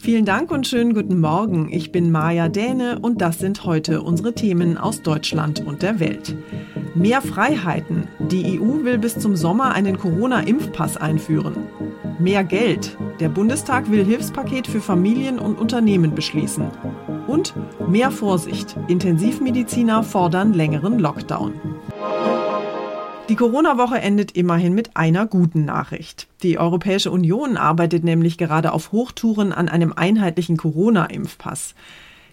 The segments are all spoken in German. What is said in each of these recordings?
Vielen Dank und schönen guten Morgen. Ich bin Maja Däne und das sind heute unsere Themen aus Deutschland und der Welt. Mehr Freiheiten. Die EU will bis zum Sommer einen Corona-Impfpass einführen. Mehr Geld. Der Bundestag will Hilfspaket für Familien und Unternehmen beschließen. Und mehr Vorsicht. Intensivmediziner fordern längeren Lockdown. Die Corona-Woche endet immerhin mit einer guten Nachricht. Die Europäische Union arbeitet nämlich gerade auf Hochtouren an einem einheitlichen Corona-Impfpass.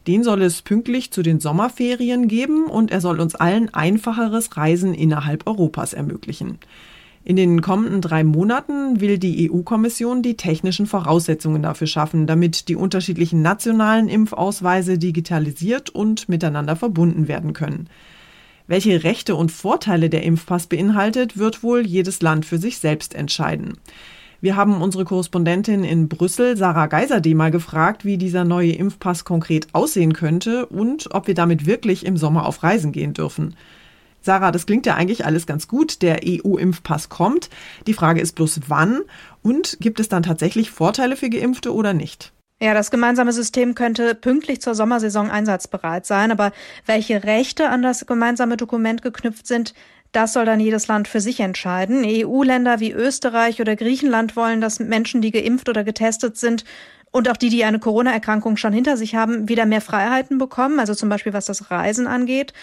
Den soll es pünktlich zu den Sommerferien geben und er soll uns allen einfacheres Reisen innerhalb Europas ermöglichen. In den kommenden drei Monaten will die EU-Kommission die technischen Voraussetzungen dafür schaffen, damit die unterschiedlichen nationalen Impfausweise digitalisiert und miteinander verbunden werden können. Welche Rechte und Vorteile der Impfpass beinhaltet, wird wohl jedes Land für sich selbst entscheiden. Wir haben unsere Korrespondentin in Brüssel, Sarah Geiserde, mal gefragt, wie dieser neue Impfpass konkret aussehen könnte und ob wir damit wirklich im Sommer auf Reisen gehen dürfen. Sarah, das klingt ja eigentlich alles ganz gut. Der EU-Impfpass kommt. Die Frage ist bloß wann und gibt es dann tatsächlich Vorteile für Geimpfte oder nicht? Ja, das gemeinsame System könnte pünktlich zur Sommersaison einsatzbereit sein, aber welche Rechte an das gemeinsame Dokument geknüpft sind, das soll dann jedes Land für sich entscheiden. EU-Länder wie Österreich oder Griechenland wollen, dass Menschen, die geimpft oder getestet sind und auch die, die eine Corona-Erkrankung schon hinter sich haben, wieder mehr Freiheiten bekommen, also zum Beispiel was das Reisen angeht.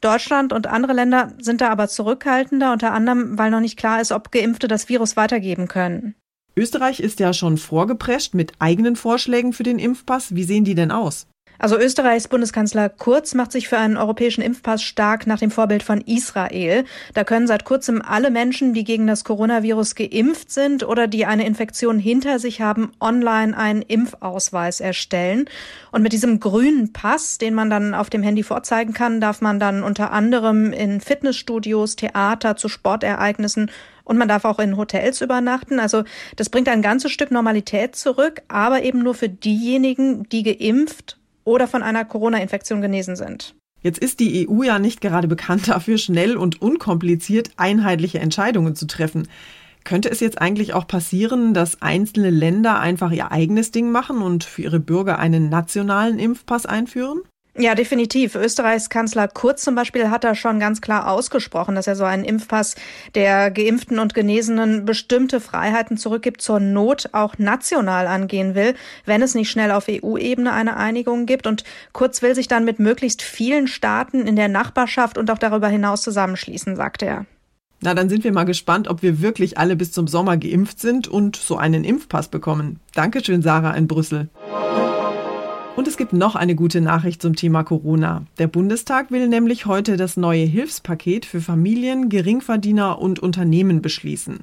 Deutschland und andere Länder sind da aber zurückhaltender, unter anderem, weil noch nicht klar ist, ob Geimpfte das Virus weitergeben können. Österreich ist ja schon vorgeprescht mit eigenen Vorschlägen für den Impfpass. Wie sehen die denn aus? Also Österreichs Bundeskanzler Kurz macht sich für einen europäischen Impfpass stark nach dem Vorbild von Israel. Da können seit kurzem alle Menschen, die gegen das Coronavirus geimpft sind oder die eine Infektion hinter sich haben, online einen Impfausweis erstellen. Und mit diesem grünen Pass, den man dann auf dem Handy vorzeigen kann, darf man dann unter anderem in Fitnessstudios, Theater, zu Sportereignissen und man darf auch in Hotels übernachten. Also das bringt ein ganzes Stück Normalität zurück, aber eben nur für diejenigen, die geimpft oder von einer Corona-Infektion genesen sind. Jetzt ist die EU ja nicht gerade bekannt dafür, schnell und unkompliziert einheitliche Entscheidungen zu treffen. Könnte es jetzt eigentlich auch passieren, dass einzelne Länder einfach ihr eigenes Ding machen und für ihre Bürger einen nationalen Impfpass einführen? Ja, definitiv. Österreichs Kanzler Kurz zum Beispiel hat da schon ganz klar ausgesprochen, dass er so einen Impfpass der Geimpften und Genesenen bestimmte Freiheiten zurückgibt, zur Not auch national angehen will, wenn es nicht schnell auf EU-Ebene eine Einigung gibt. Und Kurz will sich dann mit möglichst vielen Staaten in der Nachbarschaft und auch darüber hinaus zusammenschließen, sagt er. Na, dann sind wir mal gespannt, ob wir wirklich alle bis zum Sommer geimpft sind und so einen Impfpass bekommen. Dankeschön, Sarah in Brüssel. Und es gibt noch eine gute Nachricht zum Thema Corona. Der Bundestag will nämlich heute das neue Hilfspaket für Familien, Geringverdiener und Unternehmen beschließen.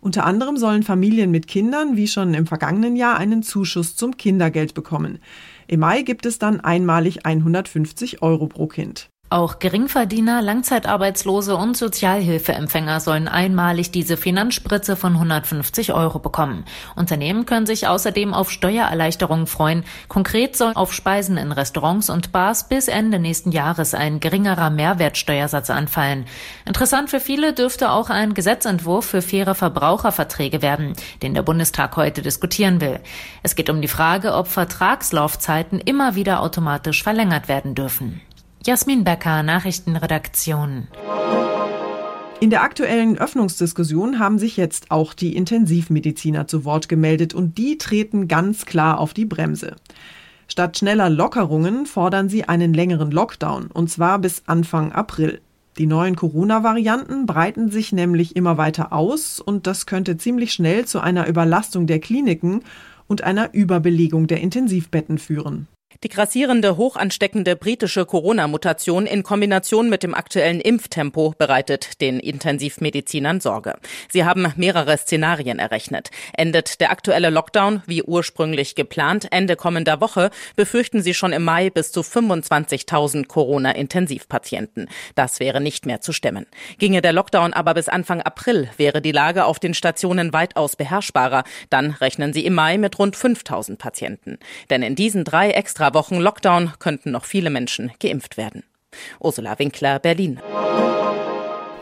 Unter anderem sollen Familien mit Kindern wie schon im vergangenen Jahr einen Zuschuss zum Kindergeld bekommen. Im Mai gibt es dann einmalig 150 Euro pro Kind. Auch Geringverdiener, Langzeitarbeitslose und Sozialhilfeempfänger sollen einmalig diese Finanzspritze von 150 Euro bekommen. Unternehmen können sich außerdem auf Steuererleichterungen freuen. Konkret soll auf Speisen in Restaurants und Bars bis Ende nächsten Jahres ein geringerer Mehrwertsteuersatz anfallen. Interessant für viele dürfte auch ein Gesetzentwurf für faire Verbraucherverträge werden, den der Bundestag heute diskutieren will. Es geht um die Frage, ob Vertragslaufzeiten immer wieder automatisch verlängert werden dürfen. Jasmin Becker, Nachrichtenredaktion. In der aktuellen Öffnungsdiskussion haben sich jetzt auch die Intensivmediziner zu Wort gemeldet und die treten ganz klar auf die Bremse. Statt schneller Lockerungen fordern sie einen längeren Lockdown, und zwar bis Anfang April. Die neuen Corona-Varianten breiten sich nämlich immer weiter aus und das könnte ziemlich schnell zu einer Überlastung der Kliniken und einer Überbelegung der Intensivbetten führen. Die grassierende, hochansteckende britische Corona-Mutation in Kombination mit dem aktuellen Impftempo bereitet den Intensivmedizinern Sorge. Sie haben mehrere Szenarien errechnet. Endet der aktuelle Lockdown wie ursprünglich geplant Ende kommender Woche, befürchten sie schon im Mai bis zu 25.000 Corona-Intensivpatienten. Das wäre nicht mehr zu stemmen. Ginge der Lockdown aber bis Anfang April, wäre die Lage auf den Stationen weitaus beherrschbarer. Dann rechnen sie im Mai mit rund 5.000 Patienten. Denn in diesen drei extra Wochen Lockdown könnten noch viele Menschen geimpft werden. Ursula Winkler, Berlin.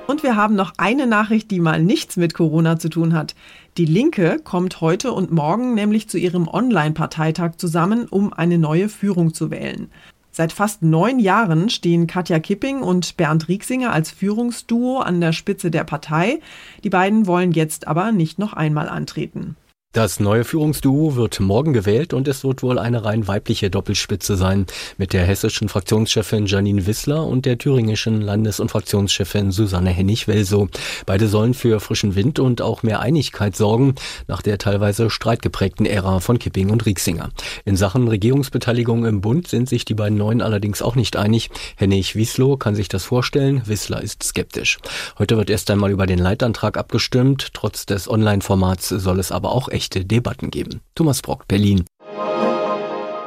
Und wir haben noch eine Nachricht, die mal nichts mit Corona zu tun hat. Die Linke kommt heute und morgen nämlich zu ihrem Online-Parteitag zusammen, um eine neue Führung zu wählen. Seit fast neun Jahren stehen Katja Kipping und Bernd Rieksinger als Führungsduo an der Spitze der Partei. Die beiden wollen jetzt aber nicht noch einmal antreten. Das neue Führungsduo wird morgen gewählt und es wird wohl eine rein weibliche Doppelspitze sein mit der hessischen Fraktionschefin Janine Wissler und der thüringischen Landes- und Fraktionschefin Susanne Hennig-Welsow. Beide sollen für frischen Wind und auch mehr Einigkeit sorgen nach der teilweise streitgeprägten Ära von Kipping und Rieksinger. In Sachen Regierungsbeteiligung im Bund sind sich die beiden Neuen allerdings auch nicht einig. Hennig-Wieslow kann sich das vorstellen, Wissler ist skeptisch. Heute wird erst einmal über den Leitantrag abgestimmt. Trotz des Online-Formats soll es aber auch echte Debatten geben. Thomas Brock, Berlin.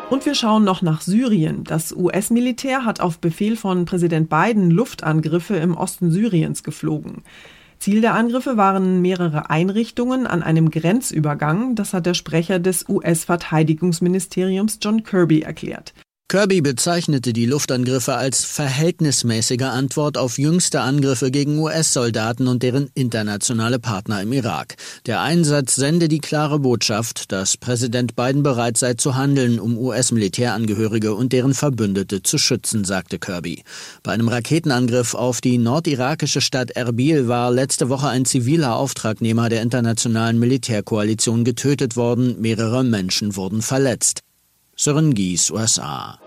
Und wir schauen noch nach Syrien. Das US-Militär hat auf Befehl von Präsident Biden Luftangriffe im Osten Syriens geflogen. Ziel der Angriffe waren mehrere Einrichtungen an einem Grenzübergang, das hat der Sprecher des US-Verteidigungsministeriums John Kirby erklärt. Kirby bezeichnete die Luftangriffe als verhältnismäßige Antwort auf jüngste Angriffe gegen US-Soldaten und deren internationale Partner im Irak. Der Einsatz sende die klare Botschaft, dass Präsident Biden bereit sei zu handeln, um US-Militärangehörige und deren Verbündete zu schützen, sagte Kirby. Bei einem Raketenangriff auf die nordirakische Stadt Erbil war letzte Woche ein ziviler Auftragnehmer der internationalen Militärkoalition getötet worden, mehrere Menschen wurden verletzt. Sören Gies, USA.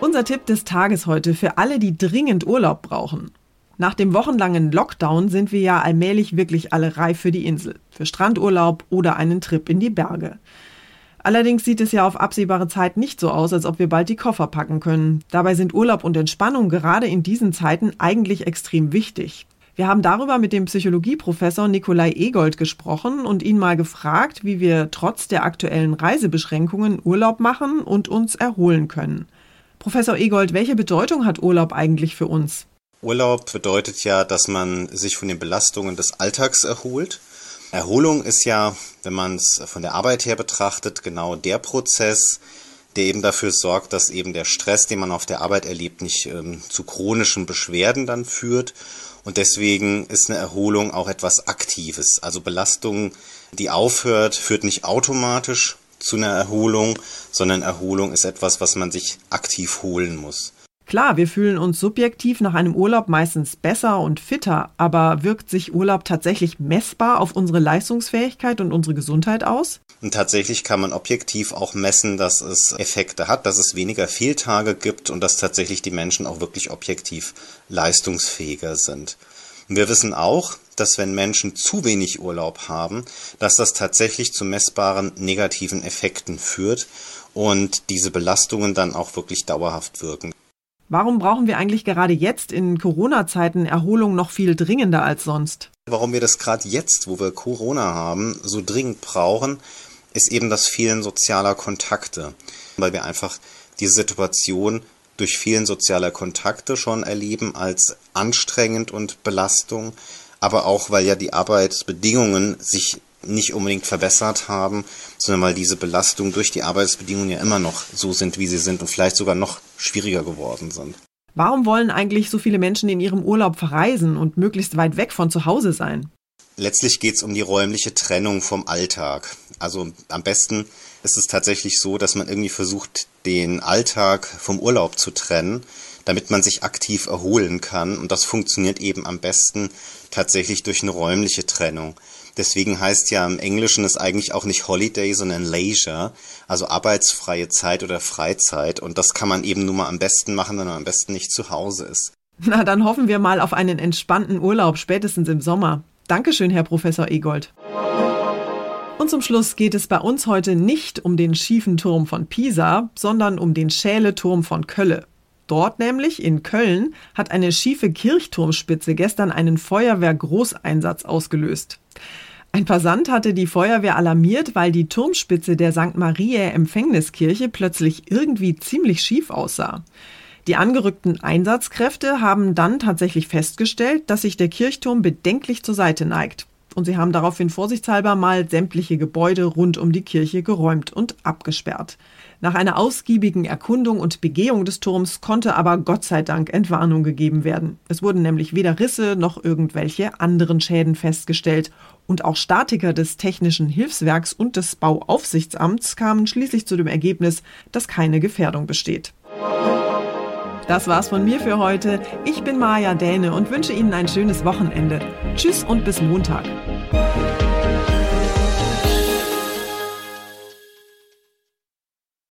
Unser Tipp des Tages heute für alle, die dringend Urlaub brauchen. Nach dem wochenlangen Lockdown sind wir ja allmählich wirklich alle reif für die Insel, für Strandurlaub oder einen Trip in die Berge. Allerdings sieht es ja auf absehbare Zeit nicht so aus, als ob wir bald die Koffer packen können. Dabei sind Urlaub und Entspannung gerade in diesen Zeiten eigentlich extrem wichtig. Wir haben darüber mit dem Psychologieprofessor Nikolai Egold gesprochen und ihn mal gefragt, wie wir trotz der aktuellen Reisebeschränkungen Urlaub machen und uns erholen können. Professor Egold, welche Bedeutung hat Urlaub eigentlich für uns? Urlaub bedeutet ja, dass man sich von den Belastungen des Alltags erholt. Erholung ist ja, wenn man es von der Arbeit her betrachtet, genau der Prozess, der eben dafür sorgt, dass eben der Stress, den man auf der Arbeit erlebt, nicht ähm, zu chronischen Beschwerden dann führt und deswegen ist eine Erholung auch etwas Aktives. Also Belastung, die aufhört, führt nicht automatisch zu einer Erholung, sondern Erholung ist etwas, was man sich aktiv holen muss. Klar, wir fühlen uns subjektiv nach einem Urlaub meistens besser und fitter, aber wirkt sich Urlaub tatsächlich messbar auf unsere Leistungsfähigkeit und unsere Gesundheit aus? Und tatsächlich kann man objektiv auch messen, dass es Effekte hat, dass es weniger Fehltage gibt und dass tatsächlich die Menschen auch wirklich objektiv leistungsfähiger sind. Und wir wissen auch, dass wenn Menschen zu wenig Urlaub haben, dass das tatsächlich zu messbaren negativen Effekten führt und diese Belastungen dann auch wirklich dauerhaft wirken. Warum brauchen wir eigentlich gerade jetzt in Corona-Zeiten Erholung noch viel dringender als sonst? Warum wir das gerade jetzt, wo wir Corona haben, so dringend brauchen, ist eben das Fehlen sozialer Kontakte. Weil wir einfach die Situation durch vielen sozialer Kontakte schon erleben als anstrengend und Belastung, aber auch weil ja die Arbeitsbedingungen sich nicht unbedingt verbessert haben, sondern weil diese Belastungen durch die Arbeitsbedingungen ja immer noch so sind, wie sie sind und vielleicht sogar noch schwieriger geworden sind. Warum wollen eigentlich so viele Menschen in ihrem Urlaub verreisen und möglichst weit weg von zu Hause sein? Letztlich geht es um die räumliche Trennung vom Alltag. Also am besten ist es tatsächlich so, dass man irgendwie versucht, den Alltag vom Urlaub zu trennen, damit man sich aktiv erholen kann. Und das funktioniert eben am besten tatsächlich durch eine räumliche Trennung. Deswegen heißt ja im Englischen es eigentlich auch nicht Holiday, sondern Leisure, also arbeitsfreie Zeit oder Freizeit. Und das kann man eben nur mal am besten machen, wenn man am besten nicht zu Hause ist. Na, dann hoffen wir mal auf einen entspannten Urlaub, spätestens im Sommer. Dankeschön, Herr Professor Egold. Und zum Schluss geht es bei uns heute nicht um den schiefen Turm von Pisa, sondern um den Schäleturm von Kölle. Dort nämlich in Köln hat eine schiefe Kirchturmspitze gestern einen Feuerwehrgroßeinsatz ausgelöst. Ein Passant hatte die Feuerwehr alarmiert, weil die Turmspitze der St. Mariä Empfängniskirche plötzlich irgendwie ziemlich schief aussah. Die angerückten Einsatzkräfte haben dann tatsächlich festgestellt, dass sich der Kirchturm bedenklich zur Seite neigt. Und sie haben daraufhin vorsichtshalber mal sämtliche Gebäude rund um die Kirche geräumt und abgesperrt. Nach einer ausgiebigen Erkundung und Begehung des Turms konnte aber Gott sei Dank Entwarnung gegeben werden. Es wurden nämlich weder Risse noch irgendwelche anderen Schäden festgestellt. Und auch Statiker des Technischen Hilfswerks und des Bauaufsichtsamts kamen schließlich zu dem Ergebnis, dass keine Gefährdung besteht. Das war's von mir für heute. Ich bin Maja Däne und wünsche Ihnen ein schönes Wochenende. Tschüss und bis Montag.